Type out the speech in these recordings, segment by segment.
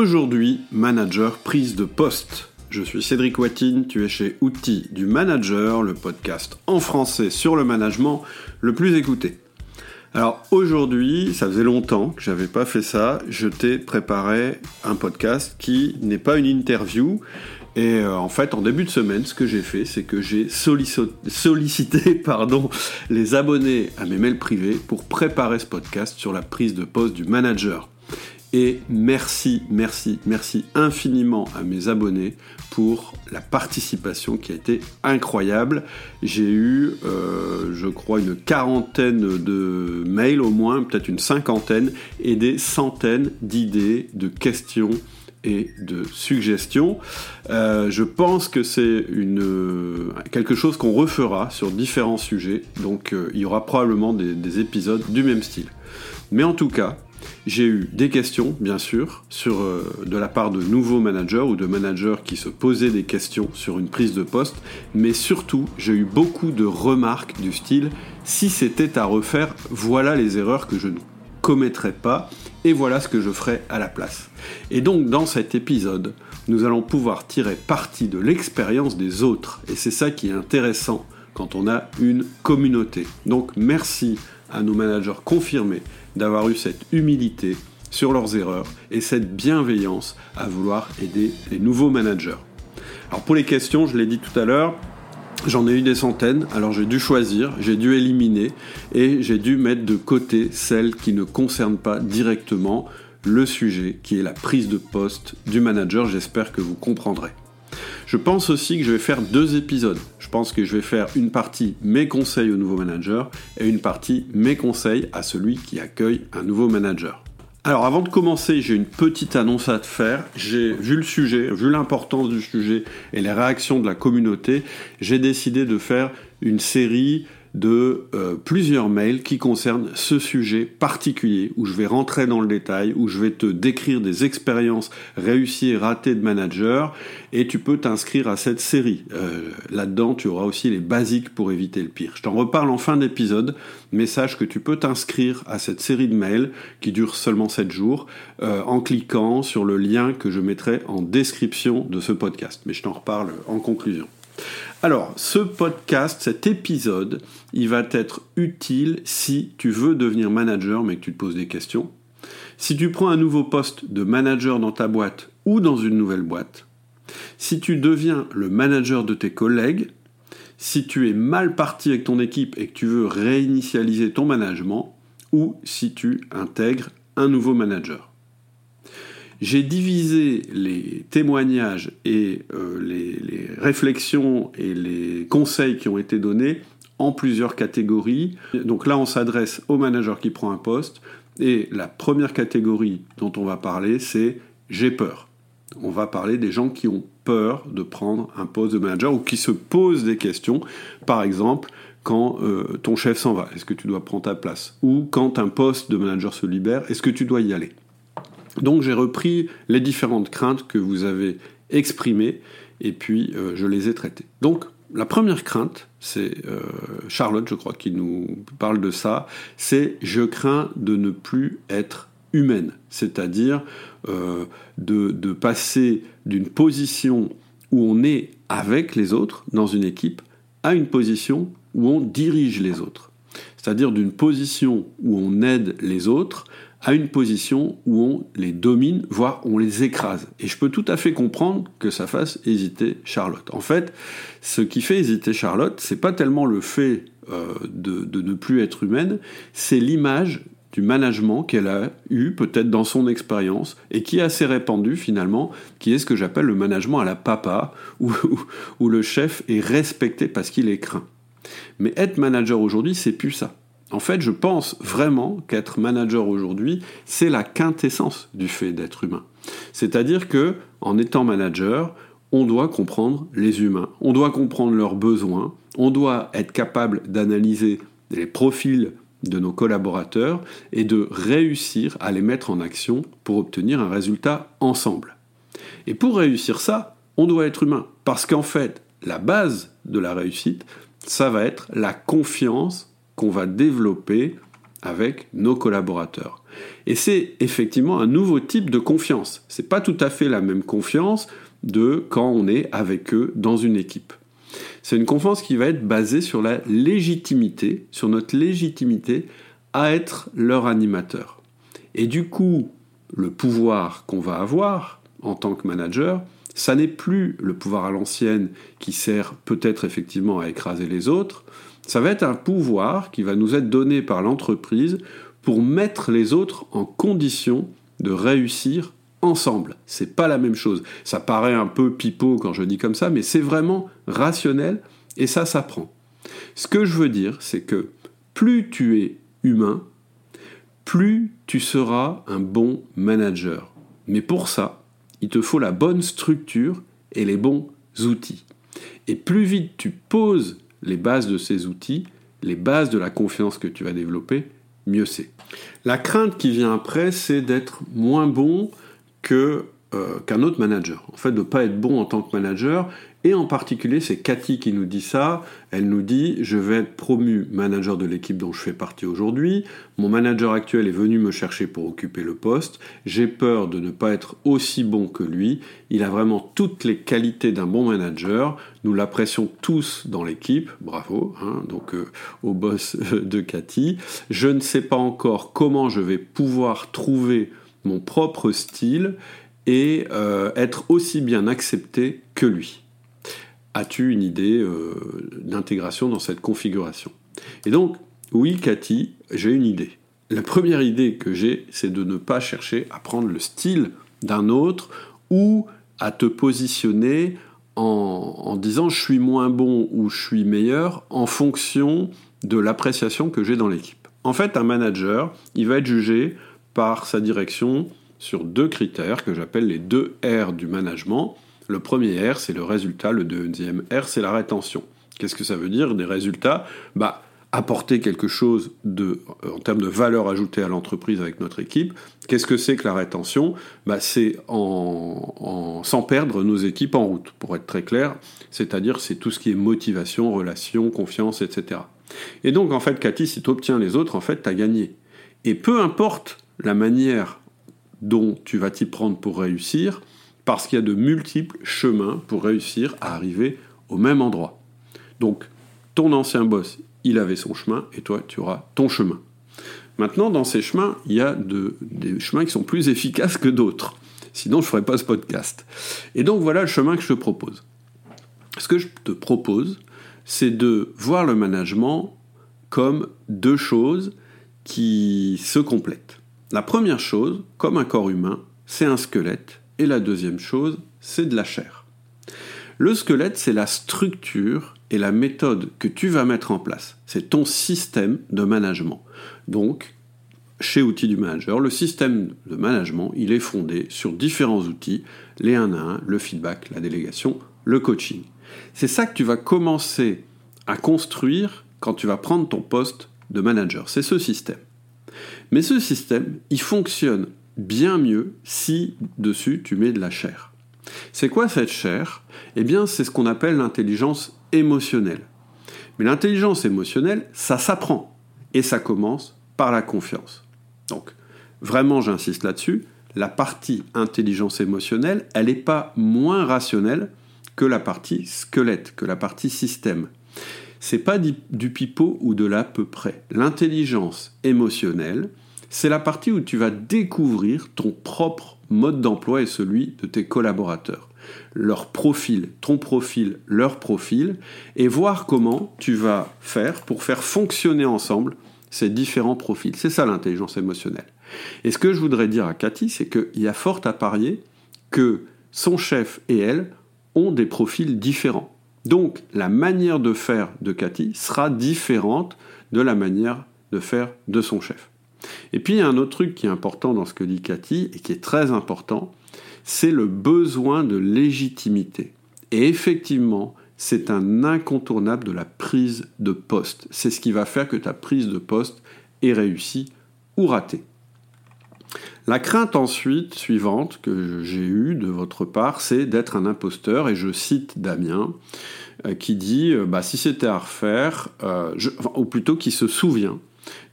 Aujourd'hui, manager prise de poste. Je suis Cédric Watine, tu es chez Outils du Manager, le podcast en français sur le management le plus écouté. Alors aujourd'hui, ça faisait longtemps que j'avais pas fait ça, je t'ai préparé un podcast qui n'est pas une interview. Et euh, en fait, en début de semaine, ce que j'ai fait, c'est que j'ai sollicité pardon, les abonnés à mes mails privés pour préparer ce podcast sur la prise de poste du manager. Et merci, merci, merci infiniment à mes abonnés pour la participation qui a été incroyable. J'ai eu, euh, je crois, une quarantaine de mails au moins, peut-être une cinquantaine, et des centaines d'idées, de questions et de suggestions. Euh, je pense que c'est quelque chose qu'on refera sur différents sujets, donc euh, il y aura probablement des épisodes du même style. Mais en tout cas, j'ai eu des questions, bien sûr, euh, de la part de nouveaux managers ou de managers qui se posaient des questions sur une prise de poste, mais surtout, j'ai eu beaucoup de remarques du style si c'était à refaire, voilà les erreurs que je ne commettrais pas et voilà ce que je ferais à la place. Et donc, dans cet épisode, nous allons pouvoir tirer parti de l'expérience des autres et c'est ça qui est intéressant quand on a une communauté. Donc, merci à nos managers confirmés d'avoir eu cette humilité sur leurs erreurs et cette bienveillance à vouloir aider les nouveaux managers. Alors pour les questions, je l'ai dit tout à l'heure, j'en ai eu des centaines, alors j'ai dû choisir, j'ai dû éliminer et j'ai dû mettre de côté celles qui ne concernent pas directement le sujet qui est la prise de poste du manager, j'espère que vous comprendrez. Je pense aussi que je vais faire deux épisodes. Je pense que je vais faire une partie mes conseils au nouveau manager et une partie mes conseils à celui qui accueille un nouveau manager. Alors avant de commencer, j'ai une petite annonce à te faire. J'ai vu le sujet, vu l'importance du sujet et les réactions de la communauté, j'ai décidé de faire une série de euh, plusieurs mails qui concernent ce sujet particulier, où je vais rentrer dans le détail, où je vais te décrire des expériences réussies et ratées de manager, et tu peux t'inscrire à cette série. Euh, là-dedans, tu auras aussi les basiques pour éviter le pire. Je t'en reparle en fin d'épisode, mais sache que tu peux t'inscrire à cette série de mails qui dure seulement 7 jours, euh, en cliquant sur le lien que je mettrai en description de ce podcast. Mais je t'en reparle en conclusion. Alors, ce podcast, cet épisode, il va être utile si tu veux devenir manager mais que tu te poses des questions. Si tu prends un nouveau poste de manager dans ta boîte ou dans une nouvelle boîte. Si tu deviens le manager de tes collègues. Si tu es mal parti avec ton équipe et que tu veux réinitialiser ton management. Ou si tu intègres un nouveau manager. J'ai divisé les témoignages et euh, les, réflexions et les conseils qui ont été donnés en plusieurs catégories. Donc là, on s'adresse au manager qui prend un poste. Et la première catégorie dont on va parler, c'est j'ai peur. On va parler des gens qui ont peur de prendre un poste de manager ou qui se posent des questions. Par exemple, quand euh, ton chef s'en va, est-ce que tu dois prendre ta place? Ou quand un poste de manager se libère, est-ce que tu dois y aller? Donc j'ai repris les différentes craintes que vous avez exprimées et puis euh, je les ai traitées. Donc la première crainte, c'est euh, Charlotte, je crois, qui nous parle de ça, c'est je crains de ne plus être humaine, c'est-à-dire euh, de, de passer d'une position où on est avec les autres dans une équipe à une position où on dirige les autres. C'est-à-dire d'une position où on aide les autres à une position où on les domine, voire on les écrase. Et je peux tout à fait comprendre que ça fasse hésiter Charlotte. En fait, ce qui fait hésiter Charlotte, c'est pas tellement le fait euh, de, ne plus être humaine, c'est l'image du management qu'elle a eu peut-être dans son expérience et qui est assez répandu finalement, qui est ce que j'appelle le management à la papa, où, où le chef est respecté parce qu'il est craint. Mais être manager aujourd'hui, c'est plus ça. En fait, je pense vraiment qu'être manager aujourd'hui, c'est la quintessence du fait d'être humain. C'est-à-dire que, en étant manager, on doit comprendre les humains, on doit comprendre leurs besoins, on doit être capable d'analyser les profils de nos collaborateurs et de réussir à les mettre en action pour obtenir un résultat ensemble. Et pour réussir ça, on doit être humain. Parce qu'en fait, la base de la réussite, ça va être la confiance qu'on va développer avec nos collaborateurs. Et c'est effectivement un nouveau type de confiance. C'est pas tout à fait la même confiance de quand on est avec eux dans une équipe. C'est une confiance qui va être basée sur la légitimité, sur notre légitimité à être leur animateur. Et du coup, le pouvoir qu'on va avoir en tant que manager, ça n'est plus le pouvoir à l'ancienne qui sert peut-être effectivement à écraser les autres, ça va être un pouvoir qui va nous être donné par l'entreprise pour mettre les autres en condition de réussir ensemble. C'est pas la même chose. Ça paraît un peu pipeau quand je dis comme ça, mais c'est vraiment rationnel et ça s'apprend. Ce que je veux dire, c'est que plus tu es humain, plus tu seras un bon manager. Mais pour ça, il te faut la bonne structure et les bons outils. Et plus vite tu poses les bases de ces outils, les bases de la confiance que tu vas développer, mieux c'est. La crainte qui vient après, c'est d'être moins bon que euh, qu'un autre manager. En fait, de ne pas être bon en tant que manager. Et en particulier, c'est Cathy qui nous dit ça. Elle nous dit Je vais être promu manager de l'équipe dont je fais partie aujourd'hui. Mon manager actuel est venu me chercher pour occuper le poste. J'ai peur de ne pas être aussi bon que lui. Il a vraiment toutes les qualités d'un bon manager. Nous l'apprécions tous dans l'équipe. Bravo. Hein, donc, euh, au boss de Cathy. Je ne sais pas encore comment je vais pouvoir trouver mon propre style et euh, être aussi bien accepté que lui. As-tu une idée euh, d'intégration dans cette configuration? Et donc, oui, Cathy, j'ai une idée. La première idée que j'ai, c'est de ne pas chercher à prendre le style d'un autre ou à te positionner en, en, disant je suis moins bon ou je suis meilleur en fonction de l'appréciation que j'ai dans l'équipe. En fait, un manager, il va être jugé par sa direction sur deux critères que j'appelle les deux R du management. Le premier R, c'est le résultat, le deuxième R, c'est la rétention. Qu'est-ce que ça veut dire des résultats? Bah, apporter quelque chose de, euh, en termes de valeur ajoutée à l'entreprise avec notre équipe. Qu'est-ce que c'est que la rétention? Bah, C'est en, sans perdre nos équipes en route, pour être très clair. C'est-à-dire c'est tout ce qui est motivation, relation, confiance, etc. Et donc en fait, Cathy, si tu obtiens les autres, en fait, tu as gagné. Et peu importe la manière dont tu vas t'y prendre pour réussir, parce qu'il y a de multiples chemins pour réussir à arriver au même endroit. Donc, ton ancien boss, il avait son chemin, et toi, tu auras ton chemin. Maintenant, dans ces chemins, il y a des chemins qui sont plus efficaces que d'autres. Sinon, je ne ferais pas ce podcast. Et donc, voilà le chemin que je te propose. Ce que je te propose, c'est de voir le management comme deux choses qui se complètent. La première chose, comme un corps humain, c'est un squelette, et la deuxième chose, c'est de la chair. Le squelette, c'est la structure et la méthode que tu vas mettre en place. C'est ton système de management. Donc, chez Outils du Manager, le système de management, il est fondé sur différents outils, les 1 à 1, le feedback, la délégation, le coaching. C'est ça que tu vas commencer à construire quand tu vas prendre ton poste de manager. C'est ce système. Mais ce système, il fonctionne bien mieux si dessus tu mets de la chair. C'est quoi cette chair? Eh bien, c'est ce qu'on appelle l'intelligence émotionnelle. Mais l'intelligence émotionnelle, ça s'apprend. Et ça commence par la confiance. Donc, vraiment, j'insiste là-dessus, la partie intelligence émotionnelle, elle n'est pas moins rationnelle que la partie squelette, que la partie système c'est pas du pipeau ou de l'à peu près. L'intelligence émotionnelle, c'est la partie où tu vas découvrir ton propre mode d'emploi et celui de tes collaborateurs. Leur profil, ton profil, leur profil, et voir comment tu vas faire pour faire fonctionner ensemble ces différents profils. C'est ça l'intelligence émotionnelle. Et ce que je voudrais dire à Cathy, c'est qu'il y a fort à parier que son chef et elle ont des profils différents. Donc la manière de faire de Cathy sera différente de la manière de faire de son chef. Et puis il y a un autre truc qui est important dans ce que dit Cathy et qui est très important, c'est le besoin de légitimité. Et effectivement, c'est un incontournable de la prise de poste. C'est ce qui va faire que ta prise de poste est réussie ou ratée. La crainte ensuite suivante que j'ai eue de votre part, c'est d'être un imposteur, et je cite Damien, euh, qui dit euh, bah, si c'était à refaire, euh, ou plutôt qui se souvient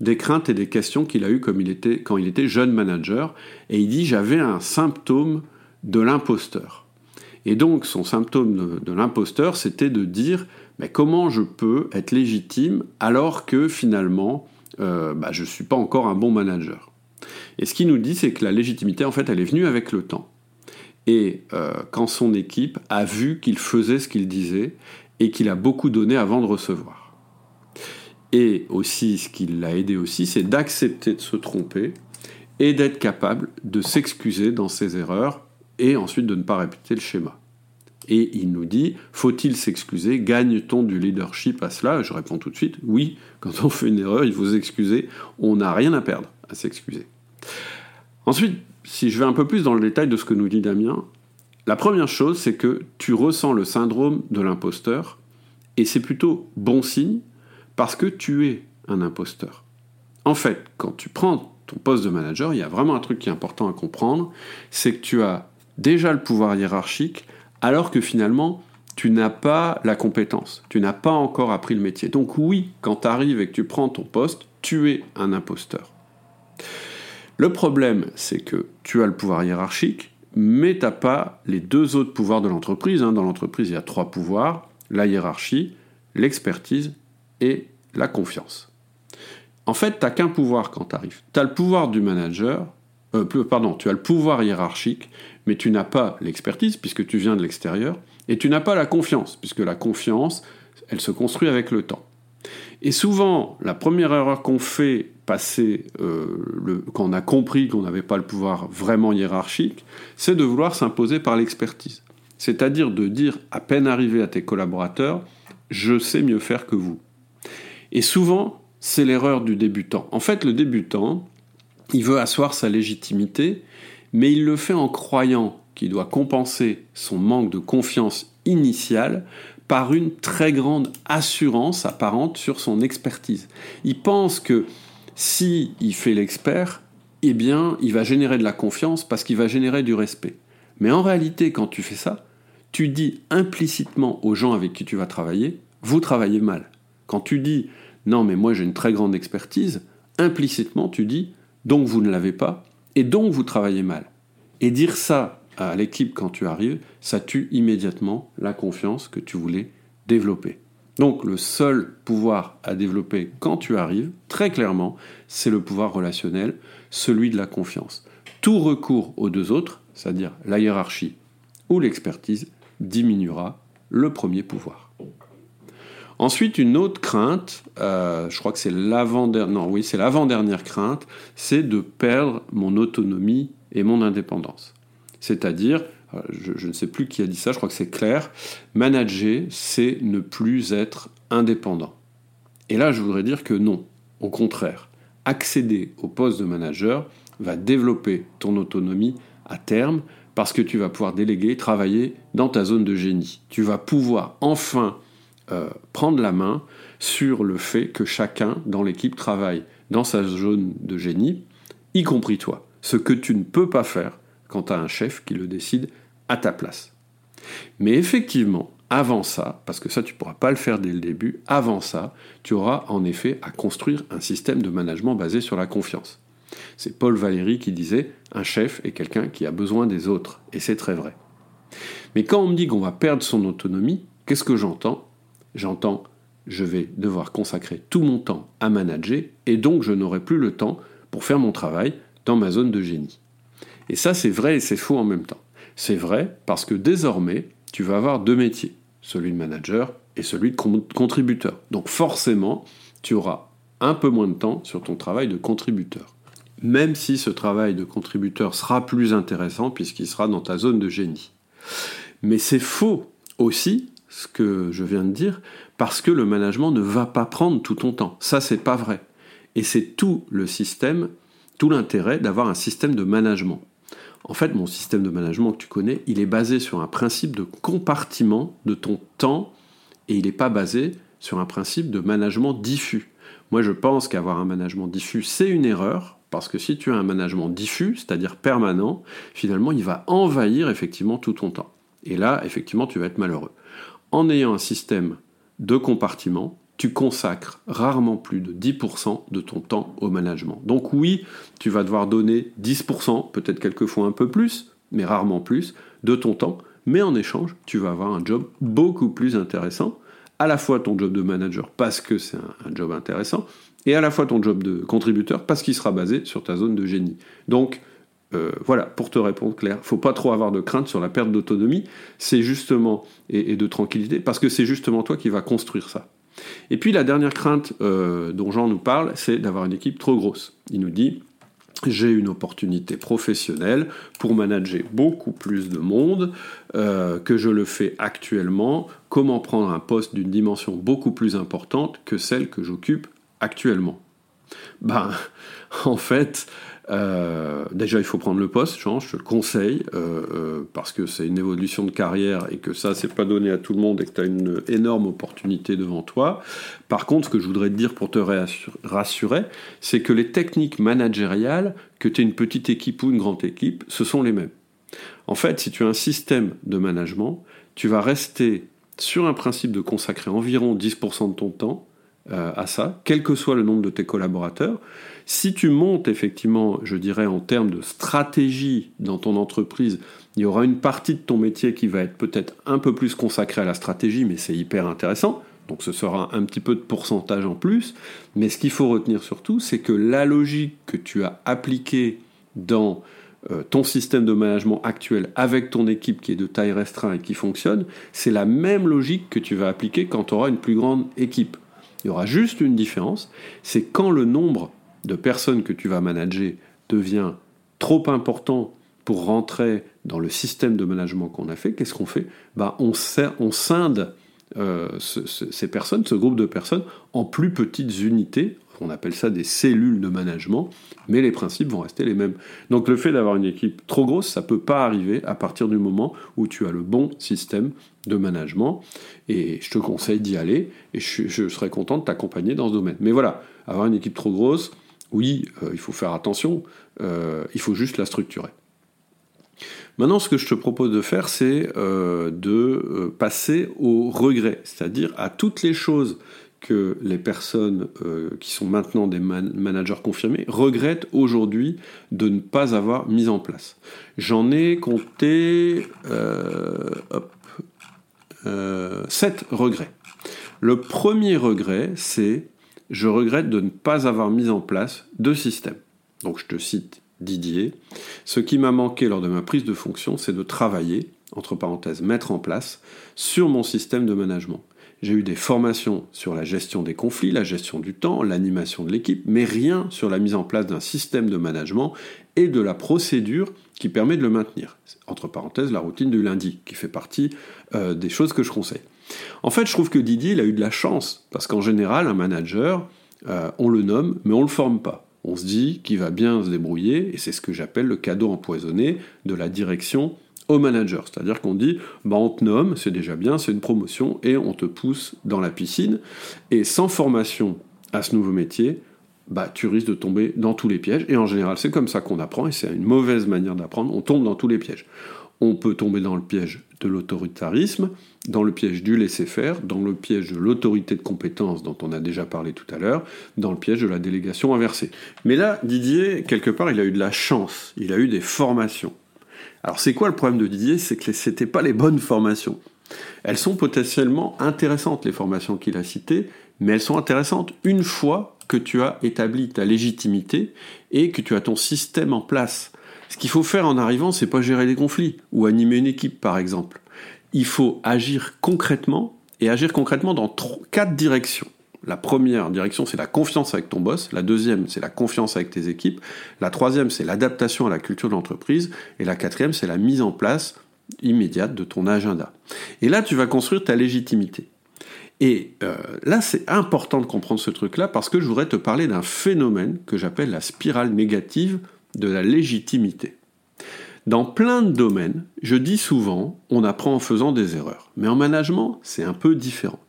des craintes et des questions qu'il a eues quand il était jeune manager. Et il dit J'avais un symptôme de l'imposteur. Et donc, son symptôme de, l'imposteur, c'était de dire Mais comment je peux être légitime alors que finalement, bah, je ne suis pas encore un bon manager? Et ce qu'il nous dit, c'est que la légitimité, en fait, elle est venue avec le temps. Et euh, quand son équipe a vu qu'il faisait ce qu'il disait et qu'il a beaucoup donné avant de recevoir. Et aussi, ce qui l'a aidé aussi, c'est d'accepter de se tromper et d'être capable de s'excuser dans ses erreurs et ensuite de ne pas répéter le schéma. Et il nous dit, faut-il s'excuser? Gagne-t-on du leadership à cela? Je réponds tout de suite, oui, quand on fait une erreur, il faut s'excuser, on n'a rien à perdre à s'excuser. Ensuite, si je vais un peu plus dans le détail de ce que nous dit Damien, la première chose, c'est que tu ressens le syndrome de l'imposteur, et c'est plutôt bon signe, parce que tu es un imposteur. En fait, quand tu prends ton poste de manager, il y a vraiment un truc qui est important à comprendre, c'est que tu as déjà le pouvoir hiérarchique, alors que finalement, tu n'as pas la compétence, tu n'as pas encore appris le métier. Donc oui, quand tu arrives et que tu prends ton poste, tu es un imposteur. Le problème, c'est que tu as le pouvoir hiérarchique, mais tu n'as pas les deux autres pouvoirs de l'entreprise. Hein. Dans l'entreprise, il y a trois pouvoirs, la hiérarchie, l'expertise et la confiance. En fait, tu n'as qu'un pouvoir quand tu arrives. Tu as le pouvoir du manager, euh, pardon, tu as le pouvoir hiérarchique, mais tu n'as pas l'expertise puisque tu viens de l'extérieur, et tu n'as pas la confiance, puisque la confiance, elle se construit avec le temps. Et souvent, la première erreur qu'on fait passer, euh, le, quand on a compris qu'on n'avait pas le pouvoir vraiment hiérarchique, c'est de vouloir s'imposer par l'expertise. C'est-à-dire de dire, à peine arrivé à tes collaborateurs, je sais mieux faire que vous. Et souvent, c'est l'erreur du débutant. En fait, le débutant, il veut asseoir sa légitimité, mais il le fait en croyant qu'il doit compenser son manque de confiance initiale par une très grande assurance apparente sur son expertise. Il pense que si il fait l'expert, eh bien, il va générer de la confiance parce qu'il va générer du respect. Mais en réalité, quand tu fais ça, tu dis implicitement aux gens avec qui tu vas travailler, vous travaillez mal. Quand tu dis non, mais moi j'ai une très grande expertise, implicitement tu dis donc vous ne l'avez pas et donc vous travaillez mal. Et dire ça à l'équipe quand tu arrives, ça tue immédiatement la confiance que tu voulais développer. Donc le seul pouvoir à développer quand tu arrives, très clairement, c'est le pouvoir relationnel, celui de la confiance. Tout recours aux deux autres, c'est-à-dire la hiérarchie ou l'expertise, diminuera le premier pouvoir. Ensuite, une autre crainte, euh, je crois que c'est l'avant-dernière, c'est l'avant-dernière crainte, c'est de perdre mon autonomie et mon indépendance. C'est-à-dire, je, je, ne sais plus qui a dit ça, je crois que c'est clair, manager, c'est ne plus être indépendant. Et là, je voudrais dire que non, au contraire, accéder au poste de manager va développer ton autonomie à terme parce que tu vas pouvoir déléguer, travailler dans ta zone de génie. Tu vas pouvoir enfin euh, prendre la main sur le fait que chacun dans l'équipe travaille dans sa zone de génie, y compris toi. Ce que tu ne peux pas faire quand tu as un chef qui le décide à ta place. Mais effectivement, avant ça, parce que ça tu ne pourras pas le faire dès le début, avant ça, tu auras en effet à construire un système de management basé sur la confiance. C'est Paul Valéry qui disait un chef est quelqu'un qui a besoin des autres, et c'est très vrai. Mais quand on me dit qu'on va perdre son autonomie, qu'est-ce que j'entends? J'entends je vais devoir consacrer tout mon temps à manager et donc je n'aurai plus le temps pour faire mon travail dans ma zone de génie. Et ça c'est vrai et c'est faux en même temps. C'est vrai parce que désormais tu vas avoir deux métiers, celui de manager et celui de contributeur. Donc forcément tu auras un peu moins de temps sur ton travail de contributeur. Même si ce travail de contributeur sera plus intéressant puisqu'il sera dans ta zone de génie. Mais c'est faux aussi ce que je viens de dire, parce que le management ne va pas prendre tout ton temps. Ça, c'est pas vrai. Et c'est tout le système, tout l'intérêt d'avoir un système de management. En fait, mon système de management que tu connais, il est basé sur un principe de compartiment de ton temps et il n'est pas basé sur un principe de management diffus. Moi, je pense qu'avoir un management diffus, c'est une erreur, parce que si tu as un management diffus, c'est-à-dire permanent, finalement, il va envahir effectivement tout ton temps. Et là, effectivement, tu vas être malheureux en ayant un système de compartiment, tu consacres rarement plus de 10% de ton temps au management. Donc oui, tu vas devoir donner 10%, peut-être quelquefois un peu plus, mais rarement plus, de ton temps, mais en échange, tu vas avoir un job beaucoup plus intéressant, à la fois ton job de manager parce que c'est un, job intéressant, et à la fois ton job de contributeur parce qu'il sera basé sur ta zone de génie. Donc euh, voilà, pour te répondre clair, faut pas trop avoir de crainte sur la perte d'autonomie, c'est justement et, de tranquillité, parce que c'est justement toi qui vas construire ça. Et puis la dernière crainte euh, dont Jean nous parle, c'est d'avoir une équipe trop grosse. Il nous dit j'ai une opportunité professionnelle pour manager beaucoup plus de monde euh, que je le fais actuellement. Comment prendre un poste d'une dimension beaucoup plus importante que celle que j'occupe actuellement? Ben, en fait, euh, déjà, il faut prendre le poste, je te le conseille, euh, euh, parce que c'est une évolution de carrière et que ça, c'est pas donné à tout le monde et que tu as une énorme opportunité devant toi. Par contre, ce que je voudrais te dire pour te rassurer, c'est que les techniques managériales, que tu aies une petite équipe ou une grande équipe, ce sont les mêmes. En fait, si tu as un système de management, tu vas rester sur un principe de consacrer environ 10% de ton temps à ça, quel que soit le nombre de tes collaborateurs. Si tu montes effectivement, je dirais, en termes de stratégie dans ton entreprise, il y aura une partie de ton métier qui va être peut-être un peu plus consacrée à la stratégie, mais c'est hyper intéressant. Donc ce sera un petit peu de pourcentage en plus. Mais ce qu'il faut retenir surtout, c'est que la logique que tu as appliquée dans euh, ton système de management actuel avec ton équipe qui est de taille restreinte et qui fonctionne, c'est la même logique que tu vas appliquer quand tu auras une plus grande équipe. Il y aura juste une différence, c'est quand le nombre de personnes que tu vas manager devient trop important pour rentrer dans le système de management qu'on a fait, qu'est-ce qu'on fait? Bah, on, scinde euh, ces personnes, ce groupe de personnes, en plus petites unités. On appelle ça des cellules de management, mais les principes vont rester les mêmes. Donc le fait d'avoir une équipe trop grosse, ça ne peut pas arriver à partir du moment où tu as le bon système de management. Et je te conseille d'y aller, et je, je serais content de t'accompagner dans ce domaine. Mais voilà, avoir une équipe trop grosse, oui, euh, il faut faire attention, euh, il faut juste la structurer. Maintenant, ce que je te propose de faire, c'est euh, de passer au regret, c'est-à-dire à toutes les choses les personnes qui sont maintenant des managers confirmés regrettent aujourd'hui de ne pas avoir mis en place. J'en ai compté sept regrets. Le premier regret, c'est je regrette de ne pas avoir mis en place de système. Donc je te cite Didier. Ce qui m'a manqué lors de ma prise de fonction, c'est de travailler, entre parenthèses, mettre en place, sur mon système de management. J'ai eu des formations sur la gestion des conflits, la gestion du temps, l'animation de l'équipe, mais rien sur la mise en place d'un système de management et de la procédure qui permet de le maintenir. Entre parenthèses, la routine du lundi, qui fait partie euh, des choses que je conseille. En fait, je trouve que Didier, a eu de la chance, parce qu'en général, un manager, euh, on le nomme, mais on ne le forme pas. On se dit qu'il va bien se débrouiller, et c'est ce que j'appelle le cadeau empoisonné de la direction au manager. C'est-à-dire qu'on dit, bah, on te nomme, c'est déjà bien, c'est une promotion, et on te pousse dans la piscine. Et sans formation à ce nouveau métier, bah, tu risques de tomber dans tous les pièges. Et en général, c'est comme ça qu'on apprend, et c'est une mauvaise manière d'apprendre. On tombe dans tous les pièges on peut tomber dans le piège de l'autoritarisme, dans le piège du laisser-faire, dans le piège de l'autorité de compétence dont on a déjà parlé tout à l'heure, dans le piège de la délégation inversée. Mais là, Didier, quelque part, il a eu de la chance, il a eu des formations. Alors c'est quoi le problème de Didier? C'est que ce n'étaient pas les bonnes formations. Elles sont potentiellement intéressantes, les formations qu'il a citées, mais elles sont intéressantes une fois que tu as établi ta légitimité et que tu as ton système en place. Ce qu'il faut faire en arrivant, c'est pas gérer des conflits ou animer une équipe, par exemple. Il faut agir concrètement et agir concrètement dans quatre directions. La première direction, c'est la confiance avec ton boss. La deuxième, c'est la confiance avec tes équipes. La troisième, c'est l'adaptation à la culture de l'entreprise. Et la quatrième, c'est la mise en place immédiate de ton agenda. Et là, tu vas construire ta légitimité. Et euh, là, c'est important de comprendre ce truc-là parce que je voudrais te parler d'un phénomène que j'appelle la spirale négative de la légitimité. Dans plein de domaines, je dis souvent, on apprend en faisant des erreurs. Mais en management, c'est un peu différent.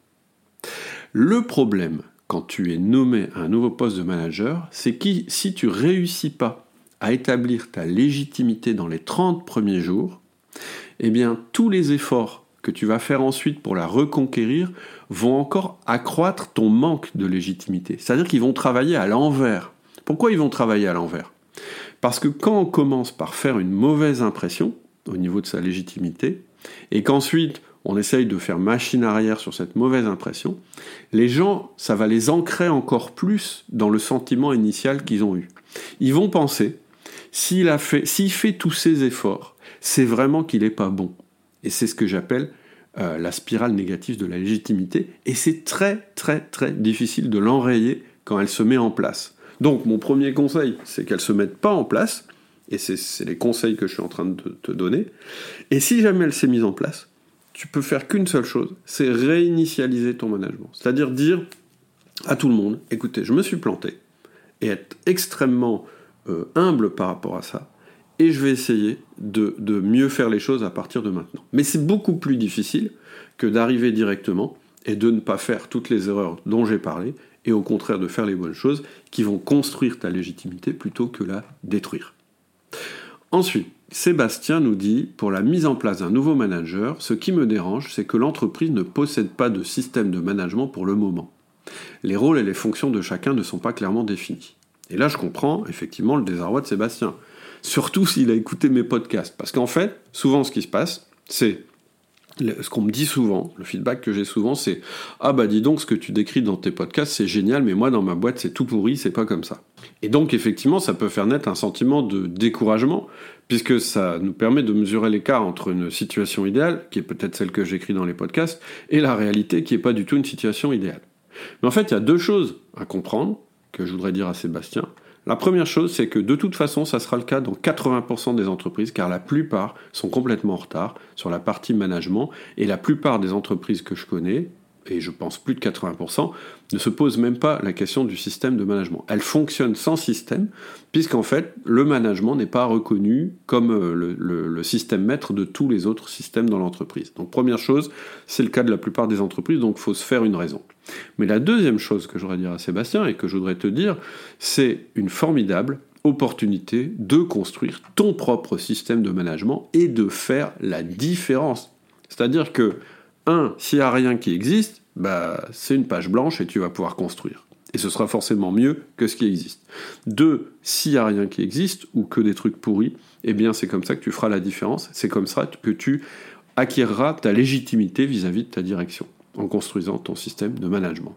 Le problème, quand tu es nommé à un nouveau poste de manager, c'est que si tu réussis pas à établir ta légitimité dans les 30 premiers jours, eh bien, tous les efforts que tu vas faire ensuite pour la reconquérir vont encore accroître ton manque de légitimité. C'est-à-dire qu'ils vont travailler à l'envers. Pourquoi ils vont travailler à l'envers? Parce que quand on commence par faire une mauvaise impression au niveau de sa légitimité, et qu'ensuite on essaye de faire machine arrière sur cette mauvaise impression, les gens, ça va les ancrer encore plus dans le sentiment initial qu'ils ont eu. Ils vont penser, s'il fait, fait tous ces efforts, c'est vraiment qu'il n'est pas bon. Et c'est ce que j'appelle euh, la spirale négative de la légitimité. Et c'est très très très difficile de l'enrayer quand elle se met en place. Donc mon premier conseil, c'est qu'elle ne se mette pas en place. Et c'est les conseils que je suis en train de te donner. Et si jamais elle s'est mise en place, tu peux faire qu'une seule chose, c'est réinitialiser ton management. C'est-à-dire dire à tout le monde, écoutez, je me suis planté, et être extrêmement euh, humble par rapport à ça, et je vais essayer de, de, mieux faire les choses à partir de maintenant. Mais c'est beaucoup plus difficile que d'arriver directement et de ne pas faire toutes les erreurs dont j'ai parlé, et au contraire de faire les bonnes choses qui vont construire ta légitimité plutôt que la détruire. Ensuite, Sébastien nous dit, pour la mise en place d'un nouveau manager, ce qui me dérange, c'est que l'entreprise ne possède pas de système de management pour le moment. Les rôles et les fonctions de chacun ne sont pas clairement définis. Et là, je comprends effectivement le désarroi de Sébastien. Surtout s'il a écouté mes podcasts. Parce qu'en fait, souvent ce qui se passe, c'est ce qu'on me dit souvent, le feedback que j'ai souvent, c'est Ah bah dis donc, ce que tu décris dans tes podcasts, c'est génial, mais moi dans ma boîte, c'est tout pourri, c'est pas comme ça. Et donc, effectivement, ça peut faire naître un sentiment de découragement, puisque ça nous permet de mesurer l'écart entre une situation idéale, qui est peut-être celle que j'écris dans les podcasts, et la réalité qui n'est pas du tout une situation idéale. Mais en fait, il y a deux choses à comprendre, que je voudrais dire à Sébastien. La première chose, c'est que de toute façon, ça sera le cas dans 80% des entreprises, car la plupart sont complètement en retard sur la partie management, et la plupart des entreprises que je connais, et je pense plus de 80%, ne se posent même pas la question du système de management. Elles fonctionnent sans système, puisqu'en fait, le management n'est pas reconnu comme euh, le, le, système maître de tous les autres systèmes dans l'entreprise. Donc première chose, c'est le cas de la plupart des entreprises, donc il faut se faire une raison. Mais la deuxième chose que j'aurais dire à Sébastien, et que je voudrais te dire, c'est une formidable opportunité de construire ton propre système de management et de faire la différence. C'est-à-dire que un, s'il n'y a rien qui existe, bah, c'est une page blanche et tu vas pouvoir construire. Et ce sera forcément mieux que ce qui existe. Deux, s'il n'y a rien qui existe ou que des trucs pourris, eh bien c'est comme ça que tu feras la différence. C'est comme ça que tu acquériras ta légitimité vis-à-vis de ta direction en construisant ton système de management.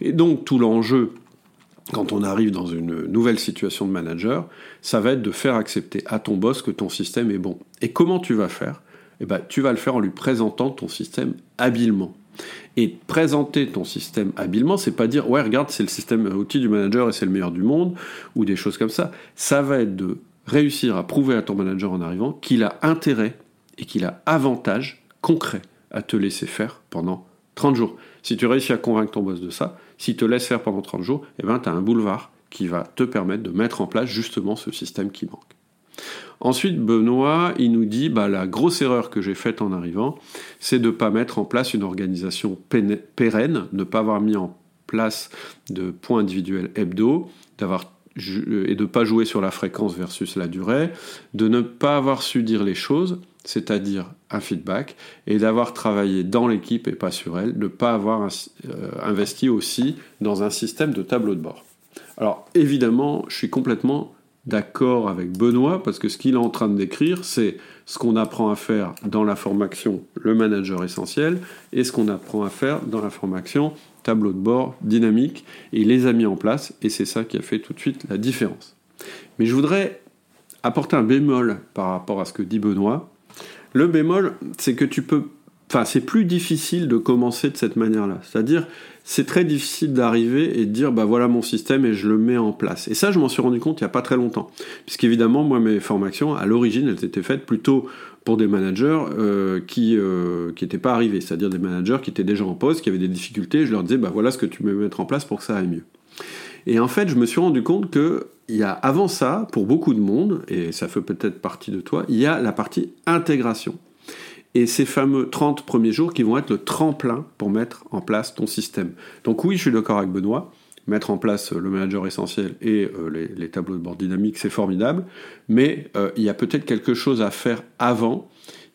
Et donc tout l'enjeu quand on arrive dans une nouvelle situation de manager, ça va être de faire accepter à ton boss que ton système est bon. Et comment tu vas faire eh ben, tu vas le faire en lui présentant ton système habilement. Et présenter ton système habilement, c'est pas dire ouais regarde c'est le système outil du manager et c'est le meilleur du monde ou des choses comme ça. Ça va être de réussir à prouver à ton manager en arrivant qu'il a intérêt et qu'il a avantage concret à te laisser faire pendant 30 jours. Si tu réussis à convaincre ton boss de ça, s'il te laisse faire pendant 30 jours, eh ben, tu as un boulevard qui va te permettre de mettre en place justement ce système qui manque. Ensuite, Benoît, il nous dit bah, la grosse erreur que j'ai faite en arrivant, c'est de ne pas mettre en place une organisation pérenne, ne pas avoir mis en place de points individuels hebdo, d'avoir et de ne pas jouer sur la fréquence versus la durée, de ne pas avoir su dire les choses, c'est-à-dire un feedback, et d'avoir travaillé dans l'équipe et pas sur elle, de ne pas avoir euh, investi aussi dans un système de tableau de bord. Alors évidemment, je suis complètement d'accord avec Benoît, parce que ce qu'il est en train de décrire, c'est ce qu'on apprend à faire dans la formation le manager essentiel et ce qu'on apprend à faire dans la formation tableau de bord dynamique. Et il les a mis en place et c'est ça qui a fait tout de suite la différence. Mais je voudrais apporter un bémol par rapport à ce que dit Benoît. Le bémol, c'est que tu peux Enfin, c'est plus difficile de commencer de cette manière-là. C'est-à-dire, c'est très difficile d'arriver et de dire, bah voilà mon système et je le mets en place. Et ça, je m'en suis rendu compte il n'y a pas très longtemps. Puisqu'évidemment, moi, mes formations, à l'origine, elles étaient faites plutôt pour des managers euh, qui n'étaient euh, pas arrivés. C'est-à-dire des managers qui étaient déjà en poste, qui avaient des difficultés. Je leur disais, bah voilà ce que tu veux mettre en place pour que ça aille mieux. Et en fait, je me suis rendu compte que il y a avant ça, pour beaucoup de monde, et ça fait peut-être partie de toi, il y a la partie intégration et ces fameux 30 premiers jours qui vont être le tremplin pour mettre en place ton système. Donc oui, je suis d'accord avec Benoît, mettre en place le manager essentiel et euh, les, tableaux de bord dynamiques, c'est formidable, mais euh, il y a peut-être quelque chose à faire avant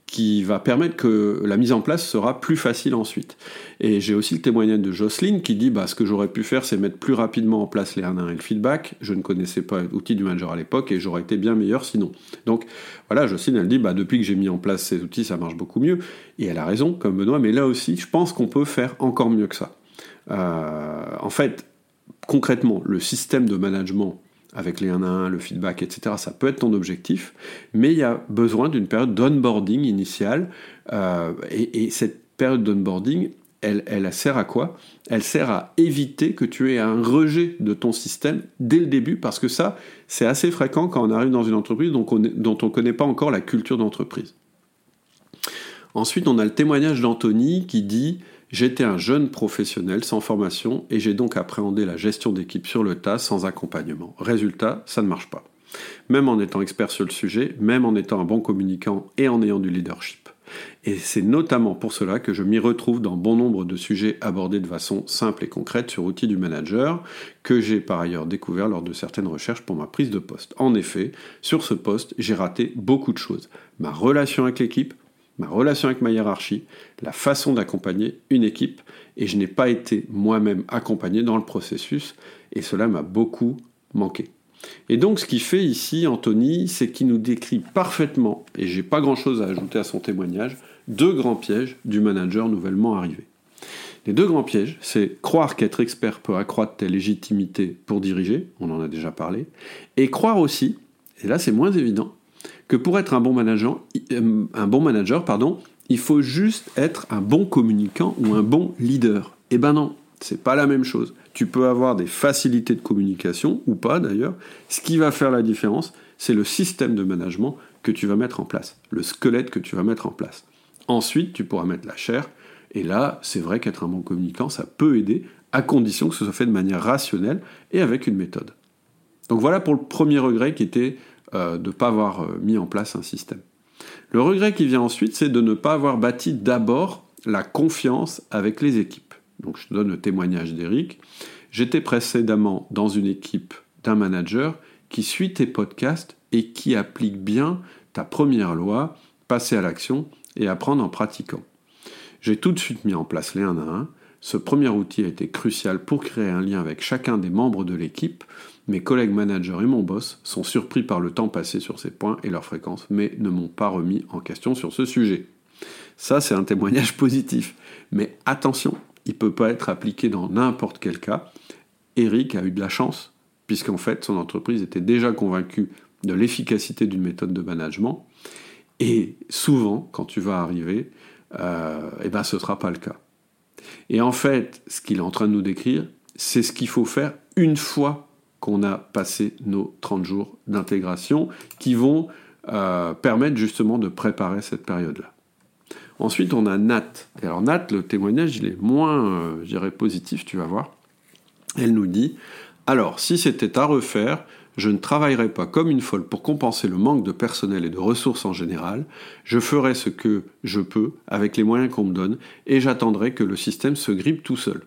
qui va permettre que la mise en place sera plus facile ensuite. Et j'ai aussi le témoignage de Jocelyne qui dit bah, ce que j'aurais pu faire, c'est mettre plus rapidement en place les 1 et le feedback. Je ne connaissais pas l'outil du manager à l'époque et j'aurais été bien meilleur sinon. Donc voilà, Jocelyne, elle dit bah, depuis que j'ai mis en place ces outils, ça marche beaucoup mieux. Et elle a raison, comme Benoît, mais là aussi, je pense qu'on peut faire encore mieux que ça. Euh, en fait, concrètement, le système de management avec les 1 à 1, le feedback, etc. Ça peut être ton objectif, mais il y a besoin d'une période d'onboarding initiale. Euh, et, cette période d'onboarding, elle, elle sert à quoi? Elle sert à éviter que tu aies un rejet de ton système dès le début, parce que ça, c'est assez fréquent quand on arrive dans une entreprise dont on ne connaît pas encore la culture d'entreprise. Ensuite, on a le témoignage d'Anthony qui dit J'étais un jeune professionnel sans formation et j'ai donc appréhendé la gestion d'équipe sur le tas sans accompagnement. Résultat, ça ne marche pas. Même en étant expert sur le sujet, même en étant un bon communicant et en ayant du leadership. Et c'est notamment pour cela que je m'y retrouve dans bon nombre de sujets abordés de façon simple et concrète sur outils du manager, que j'ai par ailleurs découvert lors de certaines recherches pour ma prise de poste. En effet, sur ce poste, j'ai raté beaucoup de choses. Ma relation avec l'équipe, ma relation avec ma hiérarchie, la façon d'accompagner une équipe, et je n'ai pas été moi-même accompagné dans le processus, et cela m'a beaucoup manqué. Et donc ce qu'il fait ici, Anthony, c'est qu'il nous décrit parfaitement, et j'ai pas grand-chose à ajouter à son témoignage, deux grands pièges du manager nouvellement arrivé. Les deux grands pièges, c'est croire qu'être expert peut accroître ta légitimité pour diriger, on en a déjà parlé, et croire aussi, et là c'est moins évident, que pour être un bon manager, euh, un bon manager pardon, il faut juste être un bon communicant ou un bon leader. Eh ben non, c'est pas la même chose. Tu peux avoir des facilités de communication ou pas d'ailleurs. Ce qui va faire la différence, c'est le système de management que tu vas mettre en place, le squelette que tu vas mettre en place. Ensuite, tu pourras mettre la chair. Et là, c'est vrai qu'être un bon communicant, ça peut aider, à condition que ce soit fait de manière rationnelle et avec une méthode. Donc voilà pour le premier regret qui était euh, de ne pas avoir euh, mis en place un système. Le regret qui vient ensuite, c'est de ne pas avoir bâti d'abord la confiance avec les équipes. Donc je donne le témoignage d'Eric. J'étais précédemment dans une équipe d'un manager qui suit tes podcasts et qui applique bien ta première loi, passer à l'action et apprendre en pratiquant. J'ai tout de suite mis en place les 1 à 1. Ce premier outil a été crucial pour créer un lien avec chacun des membres de l'équipe mes collègues managers et mon boss sont surpris par le temps passé sur ces points et leur fréquence, mais ne m'ont pas remis en question sur ce sujet. Ça, c'est un témoignage positif. Mais attention, il ne peut pas être appliqué dans n'importe quel cas. Eric a eu de la chance, puisqu'en fait, son entreprise était déjà convaincue de l'efficacité d'une méthode de management. Et souvent, quand tu vas arriver, euh, eh ben, ce ne sera pas le cas. Et en fait, ce qu'il est en train de nous décrire, c'est ce qu'il faut faire une fois qu'on a passé nos 30 jours d'intégration qui vont euh, permettre justement de préparer cette période-là. Ensuite, on a Nat. Et alors Nat, le témoignage, il est moins, euh, je dirais, positif, tu vas voir. Elle nous dit, alors, si c'était à refaire, je ne travaillerai pas comme une folle pour compenser le manque de personnel et de ressources en général, je ferai ce que je peux avec les moyens qu'on me donne et j'attendrai que le système se grippe tout seul.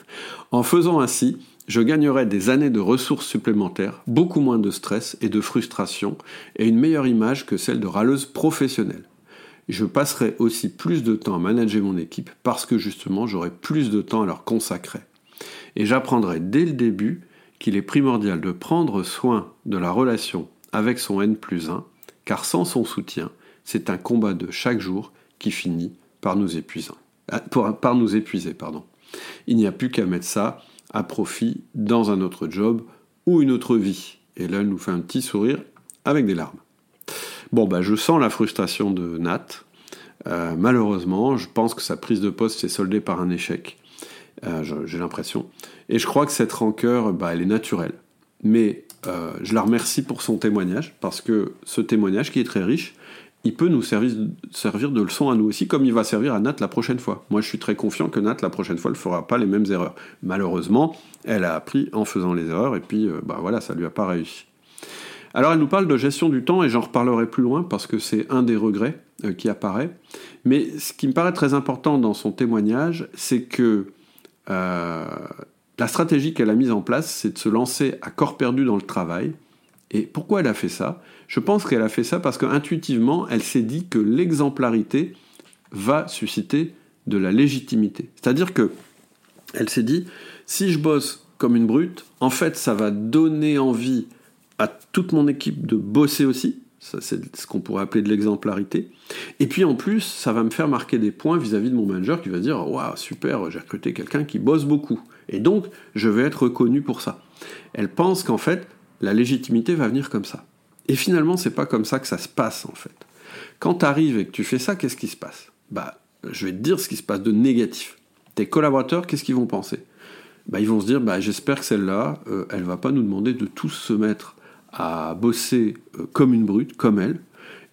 en faisant ainsi, je gagnerai des années de ressources supplémentaires, beaucoup moins de stress et de frustration, et une meilleure image que celle de râleuse professionnelle. Je passerai aussi plus de temps à manager mon équipe parce que justement j'aurai plus de temps à leur consacrer. Et j'apprendrai dès le début qu'il est primordial de prendre soin de la relation avec son N plus 1, car sans son soutien, c'est un combat de chaque jour qui finit par nous nous épuiser. Il n'y a plus qu'à mettre ça à profit dans un autre job ou une autre vie. Et là, elle nous fait un petit sourire avec des larmes. Bon, bah, je sens la frustration de Nat. Euh, malheureusement, je pense que sa prise de poste s'est soldée par un échec. Euh, j'ai l'impression. Et je crois que cette rancœur, bah, elle est naturelle. Mais euh, je la remercie pour son témoignage, parce que ce témoignage, qui est très riche, il peut nous servir, de leçon à nous aussi, comme il va servir à Nat la prochaine fois. Moi, je suis très confiant que Nat, la prochaine fois, ne fera pas les mêmes erreurs. Malheureusement, elle a appris en faisant les erreurs, et puis, euh, bah voilà, ça lui a pas réussi. Alors, elle nous parle de gestion du temps, et j'en reparlerai plus loin, parce que c'est un des regrets euh, qui apparaît. Mais ce qui me paraît très important dans son témoignage, c'est que euh, la stratégie qu'elle a mise en place, c'est de se lancer à corps perdu dans le travail, Et pourquoi elle a fait ça? Je pense qu'elle a fait ça parce qu'intuitivement, elle s'est dit que l'exemplarité va susciter de la légitimité. C'est-à-dire que elle s'est dit, si je bosse comme une brute, en fait, ça va donner envie à toute mon équipe de bosser aussi. Ça, c'est ce qu'on pourrait appeler de l'exemplarité. Et puis en plus, ça va me faire marquer des points vis-à-vis de mon manager qui va dire Waouh, super, j'ai recruté quelqu'un qui bosse beaucoup. Et donc, je vais être reconnu pour ça. Elle pense qu'en fait, la légitimité va venir comme ça. Et finalement, c'est pas comme ça que ça se passe en fait. Quand tu arrives et que tu fais ça, qu'est-ce qui se passe? Bah, je vais te dire ce qui se passe de négatif. Tes collaborateurs, qu'est-ce qu'ils vont penser? Bah, Ils vont se dire bah, j'espère que celle-là, euh, elle va pas nous demander de tous se mettre à bosser euh, comme une brute, comme elle,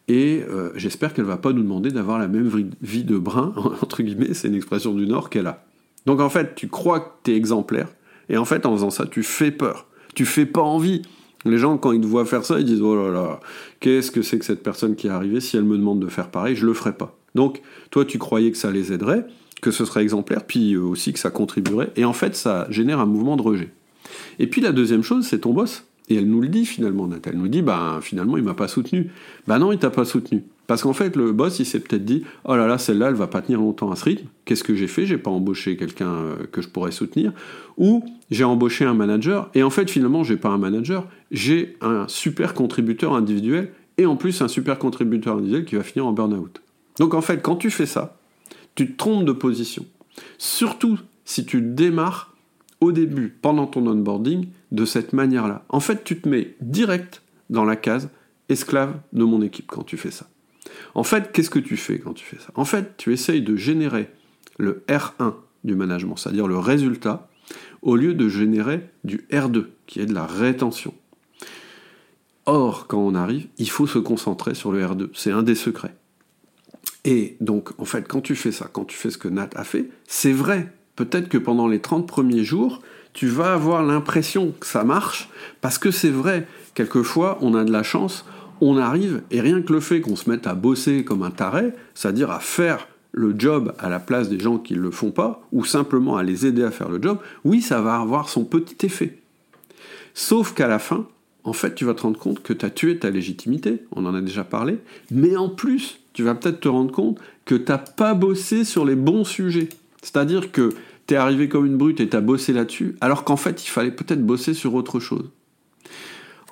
et euh, j'espère qu'elle va pas nous demander d'avoir la même vie de brin, entre guillemets, c'est une expression du Nord qu'elle a. Donc en fait, tu crois que tu es exemplaire, et en fait, en faisant ça, tu fais peur. Tu fais pas envie. Les gens, quand ils te voient faire ça, ils disent Oh là là, qu'est-ce que c'est que cette personne qui est arrivée Si elle me demande de faire pareil, je le ferai pas. Donc, toi, tu croyais que ça les aiderait, que ce serait exemplaire, puis aussi que ça contribuerait, et en fait, ça génère un mouvement de rejet. Et puis la deuxième chose, c'est ton boss. Et elle nous le dit finalement, Nat. Elle nous dit, bah finalement, il m'a pas soutenu. Bah non, il t'a pas soutenu. Parce qu'en fait, le boss, il s'est peut-être dit, oh là là, celle-là, elle va pas tenir longtemps à ce rythme. Qu'est-ce que j'ai fait? J'ai pas embauché quelqu'un euh, que je pourrais soutenir. Ou j'ai embauché un manager. Et en fait, finalement, j'ai pas un manager. J'ai un super contributeur individuel. Et en plus, un super contributeur individuel qui va finir en burn-out. Donc en fait, quand tu fais ça, tu te trompes de position. Surtout si tu démarres au début, pendant ton onboarding, de cette manière-là. En fait, tu te mets direct dans la case esclave de mon équipe quand tu fais ça. En fait, qu'est-ce que tu fais quand tu fais ça? En fait, tu essayes de générer le R1 du management, c'est-à-dire le résultat, au lieu de générer du R2, qui est de la rétention. Or, quand on arrive, il faut se concentrer sur le R2. C'est un des secrets. Et donc, en fait, quand tu fais ça, quand tu fais ce que Nat a fait, c'est vrai. Peut-être que pendant les 30 premiers jours, tu vas avoir l'impression que ça marche, parce que c'est vrai, quelquefois on a de la chance, on arrive, et rien que le fait qu'on se mette à bosser comme un taré, c'est-à-dire à faire le job à la place des gens qui ne le font pas, ou simplement à les aider à faire le job, oui, ça va avoir son petit effet. Sauf qu'à la fin, en fait, tu vas te rendre compte que tu as tué ta légitimité, on en a déjà parlé, mais en plus, tu vas peut-être te rendre compte que tu n'as pas bossé sur les bons sujets. C'est-à-dire que t'es arrivé comme une brute et t'as bossé là-dessus, alors qu'en fait, il fallait peut-être bosser sur autre chose.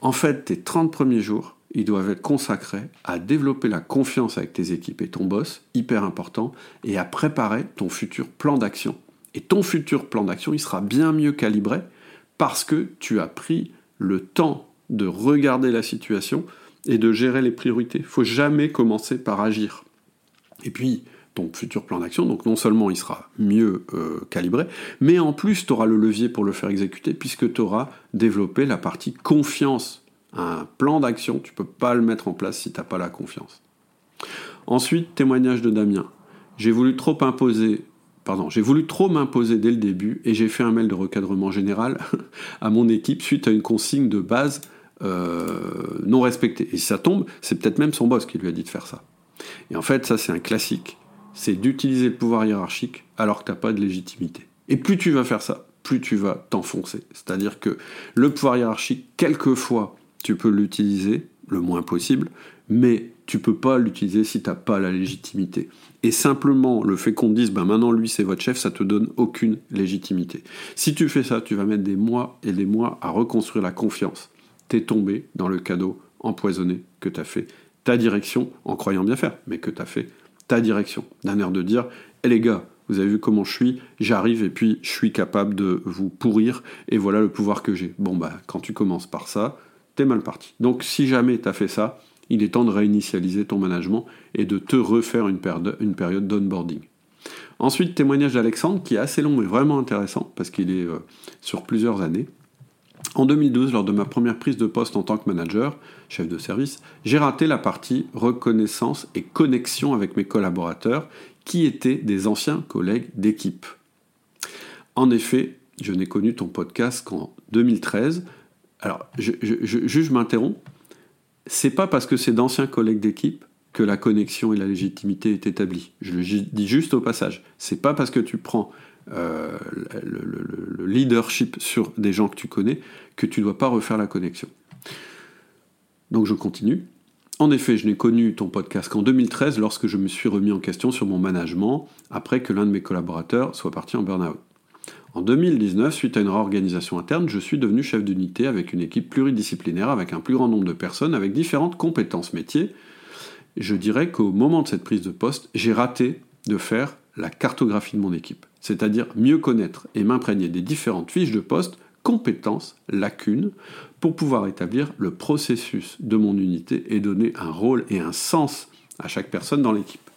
En fait, tes 30 premiers jours, ils doivent être consacrés à développer la confiance avec tes équipes et ton boss, hyper important, et à préparer ton futur plan d'action. Et ton futur plan d'action, il sera bien mieux calibré parce que tu as pris le temps de regarder la situation et de gérer les priorités. Il faut jamais commencer par agir. Et puis, ton futur plan d'action. Donc non seulement il sera mieux euh, calibré, mais en plus tu auras le levier pour le faire exécuter puisque tu auras développé la partie confiance. Un plan d'action, tu peux pas le mettre en place si tu n'as pas la confiance. Ensuite, témoignage de Damien. J'ai voulu trop imposer Pardon, j'ai voulu trop m'imposer dès le début et j'ai fait un mail de recadrement général à mon équipe suite à une consigne de base euh, non respectée. Et si ça tombe, c'est peut-être même son boss qui lui a dit de faire ça. Et en fait, ça c'est un classique c'est d'utiliser le pouvoir hiérarchique alors que tu n'as pas de légitimité. Et plus tu vas faire ça, plus tu vas t'enfoncer. C'est-à-dire que le pouvoir hiérarchique, quelquefois, tu peux l'utiliser, le moins possible, mais tu peux pas l'utiliser si tu n'as pas la légitimité. Et simplement, le fait qu'on dise, ben maintenant lui c'est votre chef, ça te donne aucune légitimité. Si tu fais ça, tu vas mettre des mois et des mois à reconstruire la confiance. Tu es tombé dans le cadeau empoisonné que tu as fait ta direction en croyant bien faire, mais que tu as fait ta direction, d'un air de dire Eh les gars, vous avez vu comment je suis, j'arrive et puis je suis capable de vous pourrir et voilà le pouvoir que j'ai. Bon bah quand tu commences par ça, t'es mal parti. Donc si jamais t'as fait ça, il est temps de réinitialiser ton management et de te refaire une, période d'onboarding. Ensuite, témoignage d'Alexandre qui est assez long mais vraiment intéressant parce qu'il est euh, sur plusieurs années. En 2012, lors de ma première prise de poste en tant que manager, chef de service, j'ai raté la partie reconnaissance et connexion avec mes collaborateurs, qui étaient des anciens collègues d'équipe. En effet, je n'ai connu ton podcast qu'en 2013. Alors, je, je, m'interromps. C'est pas parce que c'est d'anciens collègues d'équipe que la connexion et la légitimité est établie. Je le dis juste au passage. C'est pas parce que tu prends euh, le, leadership sur des gens que tu connais, que tu ne dois pas refaire la connexion. Donc je continue. En effet, je n'ai connu ton podcast qu'en 2013 lorsque je me suis remis en question sur mon management après que l'un de mes collaborateurs soit parti en burn-out. En 2019, suite à une réorganisation interne, je suis devenu chef d'unité avec une équipe pluridisciplinaire avec un plus grand nombre de personnes avec différentes compétences métiers. Je dirais qu'au moment de cette prise de poste, j'ai raté de faire la cartographie de mon équipe, c'est-à-dire mieux connaître et m'imprégner des différentes fiches de poste compétences, lacunes, pour pouvoir établir le processus de mon unité et donner un rôle et un sens à chaque personne dans l'équipe.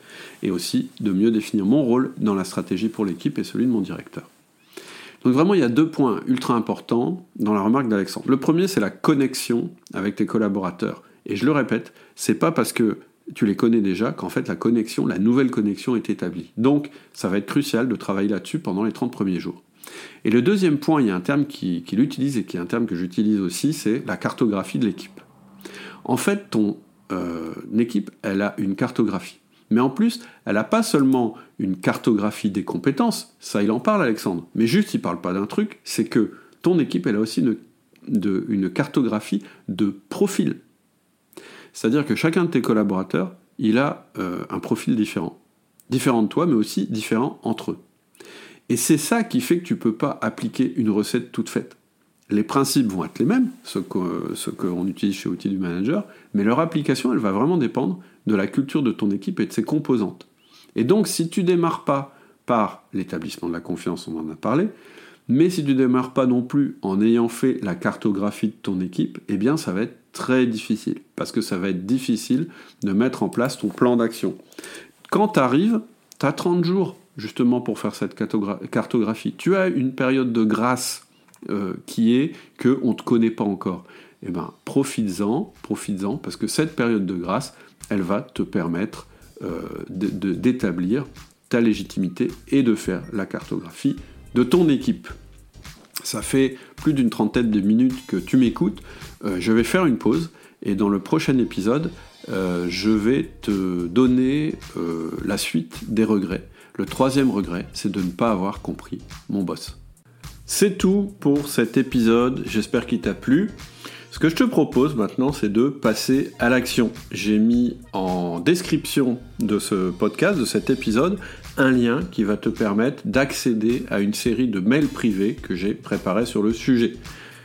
Et aussi de mieux définir mon rôle dans la stratégie pour l'équipe et celui de mon directeur. Donc vraiment, il y a deux points ultra importants dans la remarque d'Alexandre. Le premier, c'est la connexion avec tes collaborateurs. Et je le répète, c'est pas parce que tu les connais déjà qu'en fait la connexion, la nouvelle connexion est établie. Donc, ça va être crucial de travailler là-dessus pendant les 30 premiers jours. Et le deuxième point, il y a un terme qu'il qui utilise et qui est un terme que j'utilise aussi, c'est la cartographie de l'équipe. En fait, ton euh, équipe, elle a une cartographie. Mais en plus, elle n'a pas seulement une cartographie des compétences, ça il en parle Alexandre, mais juste il ne parle pas d'un truc, c'est que ton équipe, elle a aussi une, cartographie de profil. C'est-à-dire que chacun de tes collaborateurs, il a euh, un profil différent. Différent de toi, mais aussi différent entre eux. Et c'est ça qui fait que tu ne peux pas appliquer une recette toute faite. Les principes vont être les mêmes, ce qu'on utilise chez Outils du Manager, mais leur application, elle va vraiment dépendre de la culture de ton équipe et de ses composantes. Et donc, si tu démarres pas par l'établissement de la confiance, on en a parlé, mais si tu démarres pas non plus en ayant fait la cartographie de ton équipe, eh bien ça va être très difficile, parce que ça va être difficile de mettre en place ton plan d'action. Quand tu arrives, tu as 30 jours justement pour faire cette cartographie. Tu as une période de grâce euh, qui est que on te connaît pas encore. Eh ben, profites-en, profites-en, parce que cette période de grâce, elle va te permettre euh, d'établir ta légitimité et de faire la cartographie de ton équipe. Ça fait plus d'une trentaine de minutes que tu m'écoutes. Euh, je vais faire une pause et dans le prochain épisode, je vais te donner la suite des regrets. Le troisième regret, c'est de ne pas avoir compris mon boss. C'est tout pour cet épisode, j'espère qu'il t'a plu. Ce que je te propose maintenant, c'est de passer à l'action. J'ai mis en description de ce podcast, de cet épisode, un lien qui va te permettre d'accéder à une série de mails privés que j'ai préparés sur le sujet.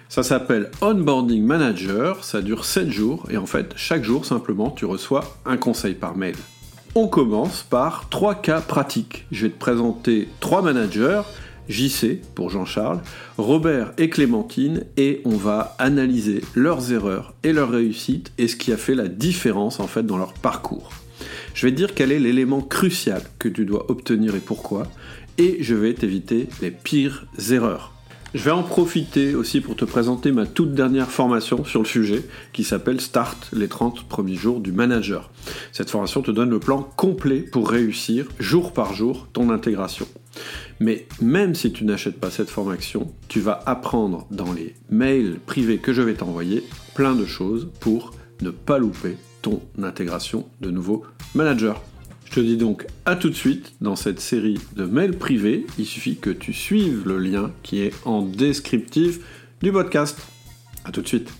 Ça s'appelle Onboarding Manager, ça dure 7 jours et en fait, chaque jour simplement, tu reçois un conseil par mail. On commence par trois cas pratiques. Je vais te présenter trois managers, JC pour Jean-Charles, Robert et Clémentine, et on va analyser leurs erreurs et leurs réussites et ce qui a fait la différence en fait dans leur parcours. Je vais te dire quel est l'élément crucial que tu dois obtenir et pourquoi, et je vais t'éviter les pires erreurs. Je vais en profiter aussi pour te présenter ma toute dernière formation sur le sujet qui s'appelle Start les 30 premiers jours du manager. Cette formation te donne le plan complet pour réussir jour par jour ton intégration. Mais même si tu n'achètes pas cette formation, tu vas apprendre dans les mails privés que je vais t'envoyer plein de choses pour ne pas louper ton intégration de nouveau manager. Je te dis donc à tout de suite dans cette série de mails privés. Il suffit que tu suives le lien qui est en descriptif du podcast. A tout de suite.